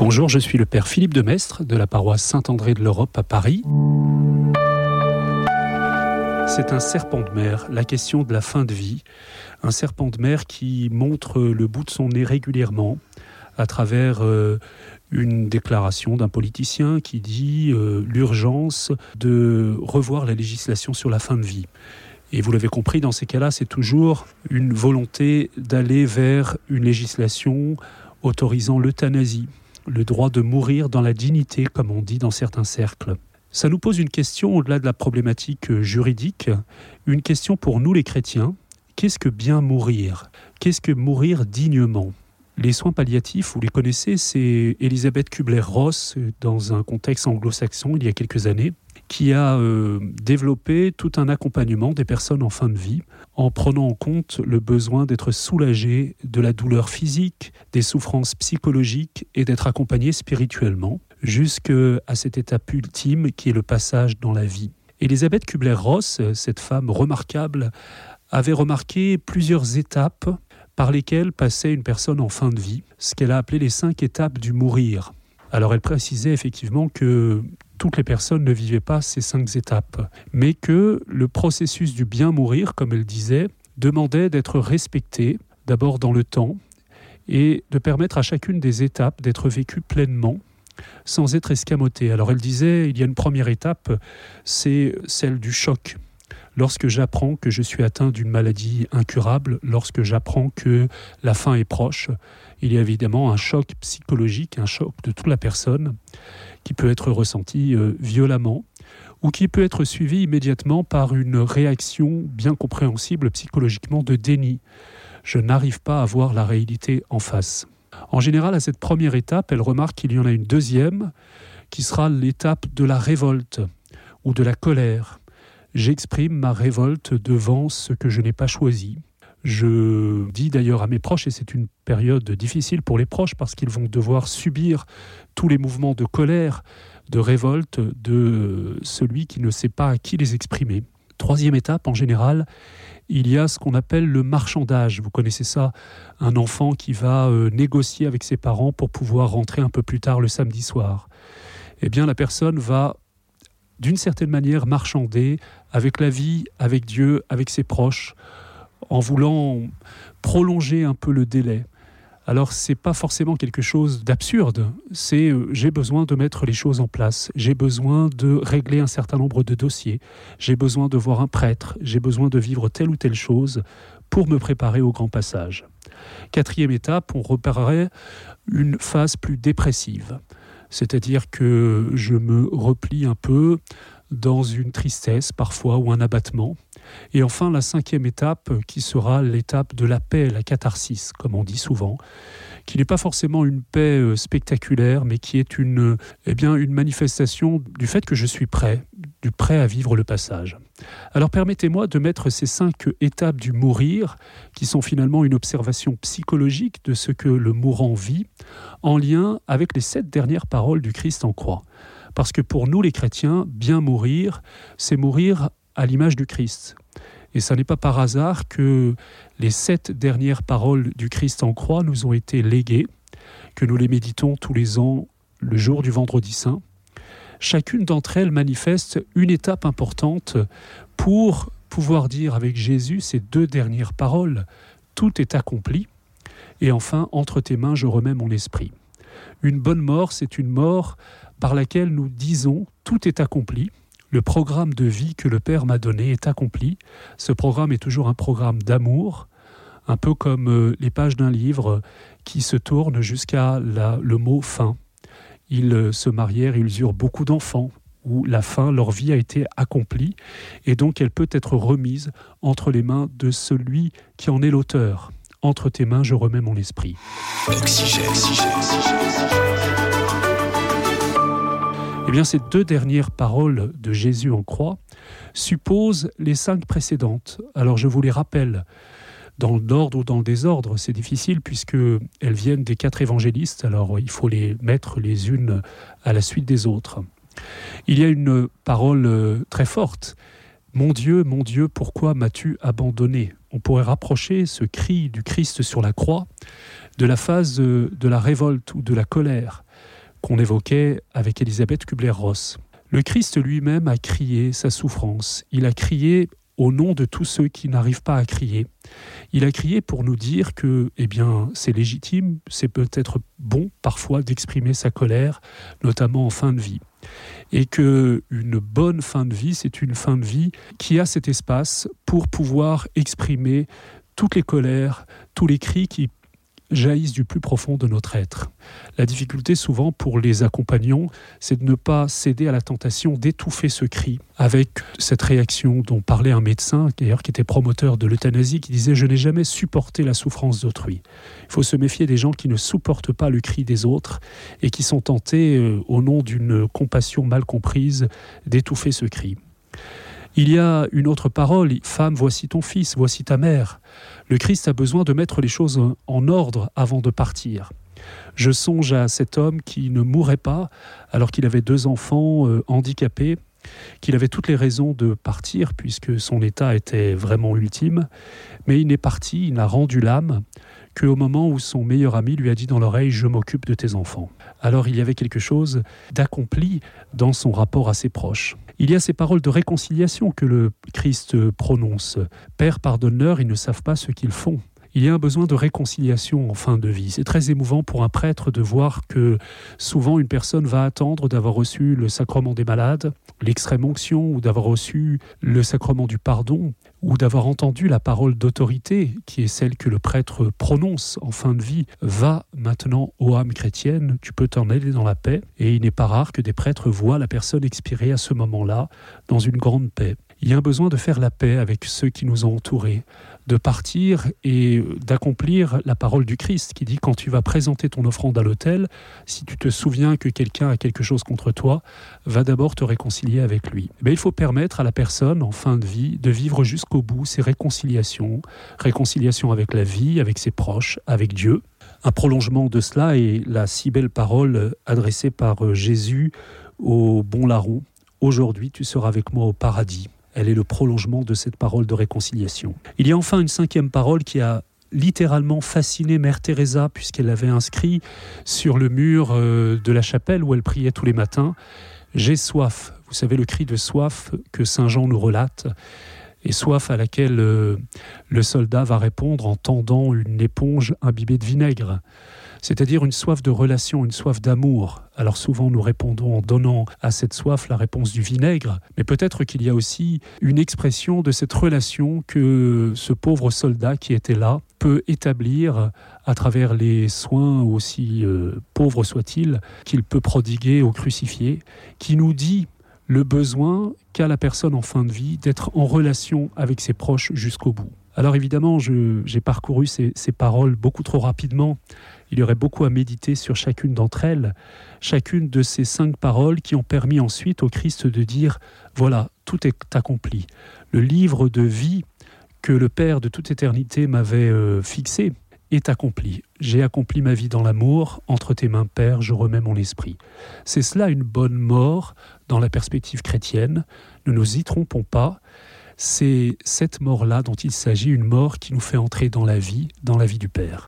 Bonjour, je suis le père Philippe de Mestre de la paroisse Saint-André de l'Europe à Paris. C'est un serpent de mer, la question de la fin de vie. Un serpent de mer qui montre le bout de son nez régulièrement à travers euh, une déclaration d'un politicien qui dit euh, l'urgence de revoir la législation sur la fin de vie. Et vous l'avez compris, dans ces cas-là, c'est toujours une volonté d'aller vers une législation autorisant l'euthanasie, le droit de mourir dans la dignité, comme on dit dans certains cercles. Ça nous pose une question au-delà de la problématique juridique, une question pour nous les chrétiens. Qu'est-ce que bien mourir? Qu'est-ce que mourir dignement? Les soins palliatifs, vous les connaissez, c'est Elisabeth Kubler-Ross, dans un contexte anglo-saxon il y a quelques années, qui a euh, développé tout un accompagnement des personnes en fin de vie en prenant en compte le besoin d'être soulagé de la douleur physique, des souffrances psychologiques et d'être accompagné spirituellement jusqu'à cette étape ultime qui est le passage dans la vie. Elisabeth Kubler-Ross, cette femme remarquable, avait remarqué plusieurs étapes par lesquelles passait une personne en fin de vie, ce qu'elle a appelé les cinq étapes du mourir. Alors elle précisait effectivement que toutes les personnes ne vivaient pas ces cinq étapes, mais que le processus du bien mourir, comme elle disait, demandait d'être respecté, d'abord dans le temps, et de permettre à chacune des étapes d'être vécue pleinement, sans être escamotée. Alors elle disait, il y a une première étape, c'est celle du choc lorsque j'apprends que je suis atteint d'une maladie incurable, lorsque j'apprends que la fin est proche, il y a évidemment un choc psychologique, un choc de toute la personne qui peut être ressenti euh, violemment ou qui peut être suivi immédiatement par une réaction bien compréhensible psychologiquement de déni. Je n'arrive pas à voir la réalité en face. En général, à cette première étape, elle remarque qu'il y en a une deuxième qui sera l'étape de la révolte ou de la colère j'exprime ma révolte devant ce que je n'ai pas choisi. Je dis d'ailleurs à mes proches, et c'est une période difficile pour les proches parce qu'ils vont devoir subir tous les mouvements de colère, de révolte de celui qui ne sait pas à qui les exprimer. Troisième étape, en général, il y a ce qu'on appelle le marchandage. Vous connaissez ça Un enfant qui va euh, négocier avec ses parents pour pouvoir rentrer un peu plus tard le samedi soir. Eh bien, la personne va d'une certaine manière marchander avec la vie, avec Dieu, avec ses proches, en voulant prolonger un peu le délai. Alors c'est pas forcément quelque chose d'absurde, c'est euh, j'ai besoin de mettre les choses en place, j'ai besoin de régler un certain nombre de dossiers, j'ai besoin de voir un prêtre, j'ai besoin de vivre telle ou telle chose pour me préparer au grand passage. Quatrième étape, on repérerait une phase plus dépressive c'est-à-dire que je me replie un peu dans une tristesse parfois ou un abattement. Et enfin, la cinquième étape qui sera l'étape de la paix, la catharsis, comme on dit souvent, qui n'est pas forcément une paix euh, spectaculaire, mais qui est une, eh bien, une manifestation du fait que je suis prêt, du prêt à vivre le passage. Alors permettez-moi de mettre ces cinq étapes du mourir, qui sont finalement une observation psychologique de ce que le mourant vit, en lien avec les sept dernières paroles du Christ en croix. Parce que pour nous les chrétiens, bien mourir, c'est mourir à l'image du Christ. Et ce n'est pas par hasard que les sept dernières paroles du Christ en croix nous ont été léguées, que nous les méditons tous les ans le jour du vendredi saint. Chacune d'entre elles manifeste une étape importante pour pouvoir dire avec Jésus ces deux dernières paroles, tout est accompli, et enfin, entre tes mains, je remets mon esprit. Une bonne mort, c'est une mort par laquelle nous disons tout est accompli, le programme de vie que le Père m'a donné est accompli. Ce programme est toujours un programme d'amour, un peu comme euh, les pages d'un livre qui se tournent jusqu'à le mot fin. Ils euh, se marièrent, ils eurent beaucoup d'enfants, où la fin, leur vie a été accomplie, et donc elle peut être remise entre les mains de celui qui en est l'auteur. Entre tes mains, je remets mon esprit. Eh bien, ces deux dernières paroles de Jésus en croix supposent les cinq précédentes. Alors, je vous les rappelle dans l'ordre ou dans le désordre, c'est difficile puisque elles viennent des quatre évangélistes, alors il faut les mettre les unes à la suite des autres. Il y a une parole euh, très forte. Mon Dieu, mon Dieu, pourquoi m'as-tu abandonné? On pourrait rapprocher ce cri du Christ sur la croix de la phase de la révolte ou de la colère qu'on évoquait avec Elisabeth Kubler-Ross. Le Christ lui-même a crié sa souffrance. Il a crié au nom de tous ceux qui n'arrivent pas à crier. Il a crié pour nous dire que, eh bien, c'est légitime, c'est peut-être bon parfois d'exprimer sa colère, notamment en fin de vie. Et que une bonne fin de vie, c'est une fin de vie qui a cet espace pour pouvoir exprimer toutes les colères, tous les cris qui jaillissent du plus profond de notre être. La difficulté souvent pour les accompagnants, c'est de ne pas céder à la tentation d'étouffer ce cri avec cette réaction dont parlait un médecin, d'ailleurs qui était promoteur de l'euthanasie, qui disait ⁇ Je n'ai jamais supporté la souffrance d'autrui ⁇ Il faut se méfier des gens qui ne supportent pas le cri des autres et qui sont tentés, euh, au nom d'une compassion mal comprise, d'étouffer ce cri. Il y a une autre parole, Femme, voici ton fils, voici ta mère. Le Christ a besoin de mettre les choses en ordre avant de partir. Je songe à cet homme qui ne mourait pas alors qu'il avait deux enfants euh, handicapés, qu'il avait toutes les raisons de partir puisque son état était vraiment ultime, mais il n'est parti, il n'a rendu l'âme qu'au moment où son meilleur ami lui a dit dans l'oreille ⁇ Je m'occupe de tes enfants ⁇ Alors il y avait quelque chose d'accompli dans son rapport à ses proches. Il y a ces paroles de réconciliation que le Christ prononce. Père, pardonne-leur, ils ne savent pas ce qu'ils font. Il y a un besoin de réconciliation en fin de vie. C'est très émouvant pour un prêtre de voir que souvent une personne va attendre d'avoir reçu le sacrement des malades, l'extrême onction, ou d'avoir reçu le sacrement du pardon, ou d'avoir entendu la parole d'autorité, qui est celle que le prêtre prononce en fin de vie. Va maintenant, ô âme chrétienne, tu peux t'en aller dans la paix. Et il n'est pas rare que des prêtres voient la personne expirer à ce moment-là dans une grande paix. Il y a un besoin de faire la paix avec ceux qui nous ont entourés, de partir et d'accomplir la parole du Christ qui dit quand tu vas présenter ton offrande à l'autel, si tu te souviens que quelqu'un a quelque chose contre toi, va d'abord te réconcilier avec lui. Mais il faut permettre à la personne en fin de vie de vivre jusqu'au bout ces réconciliations, réconciliation avec la vie, avec ses proches, avec Dieu. Un prolongement de cela est la si belle parole adressée par Jésus au bon larron. Aujourd'hui, tu seras avec moi au paradis. Elle est le prolongement de cette parole de réconciliation. Il y a enfin une cinquième parole qui a littéralement fasciné Mère Teresa puisqu'elle l'avait inscrit sur le mur euh, de la chapelle où elle priait tous les matins. J'ai soif. Vous savez le cri de soif que Saint Jean nous relate et soif à laquelle euh, le soldat va répondre en tendant une éponge imbibée de vinaigre c'est-à-dire une soif de relation, une soif d'amour. Alors souvent nous répondons en donnant à cette soif la réponse du vinaigre, mais peut-être qu'il y a aussi une expression de cette relation que ce pauvre soldat qui était là peut établir à travers les soins, aussi euh, pauvres soient-ils, qu'il peut prodiguer au crucifié, qui nous dit le besoin qu'a la personne en fin de vie d'être en relation avec ses proches jusqu'au bout. Alors évidemment, j'ai parcouru ces, paroles beaucoup trop rapidement il y aurait beaucoup à méditer sur chacune d'entre elles, chacune de ces cinq paroles qui ont permis ensuite au Christ de dire, voilà, tout est accompli. Le livre de vie que le Père de toute éternité m'avait euh, fixé est accompli. J'ai accompli ma vie dans l'amour, entre tes mains, Père, je remets mon esprit. C'est cela une bonne mort dans la perspective chrétienne. Ne nous y trompons pas. C'est cette mort-là dont il s'agit, une mort qui nous fait entrer dans la vie, dans la vie du Père.